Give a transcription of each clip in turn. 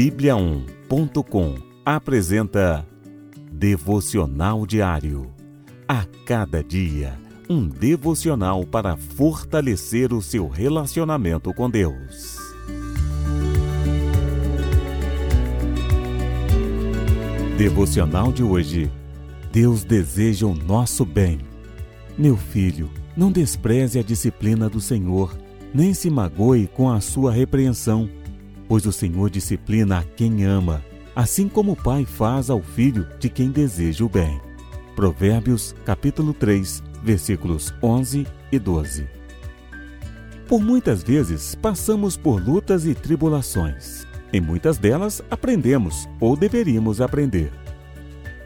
Bíblia1.com apresenta Devocional Diário. A cada dia, um devocional para fortalecer o seu relacionamento com Deus. Devocional de hoje. Deus deseja o nosso bem. Meu filho, não despreze a disciplina do Senhor, nem se magoe com a sua repreensão pois o Senhor disciplina a quem ama, assim como o pai faz ao filho de quem deseja o bem. Provérbios, capítulo 3, versículos 11 e 12. Por muitas vezes passamos por lutas e tribulações. Em muitas delas aprendemos ou deveríamos aprender.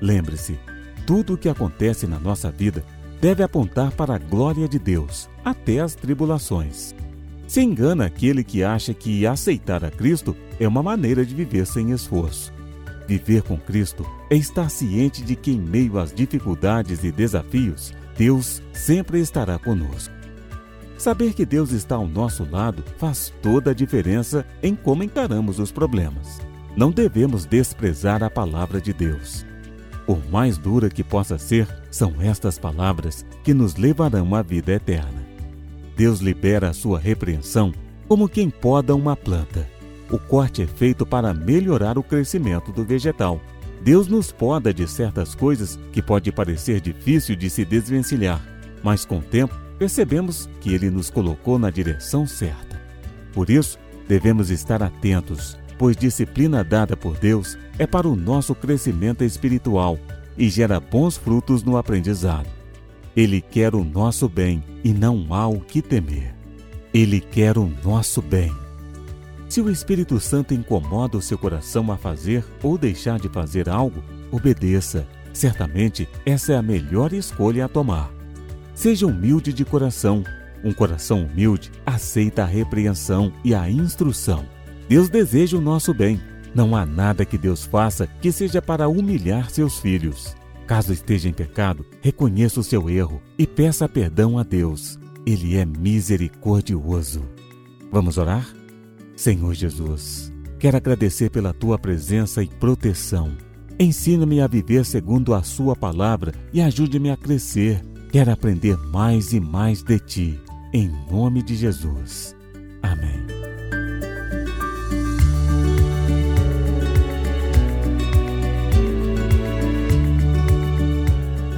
Lembre-se, tudo o que acontece na nossa vida deve apontar para a glória de Deus, até as tribulações. Se engana aquele que acha que aceitar a Cristo é uma maneira de viver sem esforço. Viver com Cristo é estar ciente de que, em meio às dificuldades e desafios, Deus sempre estará conosco. Saber que Deus está ao nosso lado faz toda a diferença em como encaramos os problemas. Não devemos desprezar a palavra de Deus. Por mais dura que possa ser, são estas palavras que nos levarão à vida eterna. Deus libera a sua repreensão como quem poda uma planta. O corte é feito para melhorar o crescimento do vegetal. Deus nos poda de certas coisas que pode parecer difícil de se desvencilhar, mas com o tempo percebemos que Ele nos colocou na direção certa. Por isso, devemos estar atentos, pois disciplina dada por Deus é para o nosso crescimento espiritual e gera bons frutos no aprendizado. Ele quer o nosso bem e não há o que temer. Ele quer o nosso bem. Se o Espírito Santo incomoda o seu coração a fazer ou deixar de fazer algo, obedeça. Certamente essa é a melhor escolha a tomar. Seja humilde de coração. Um coração humilde aceita a repreensão e a instrução. Deus deseja o nosso bem. Não há nada que Deus faça que seja para humilhar seus filhos. Caso esteja em pecado, reconheça o seu erro e peça perdão a Deus. Ele é misericordioso. Vamos orar? Senhor Jesus, quero agradecer pela tua presença e proteção. Ensina-me a viver segundo a Sua palavra e ajude-me a crescer. Quero aprender mais e mais de Ti. Em nome de Jesus. Amém.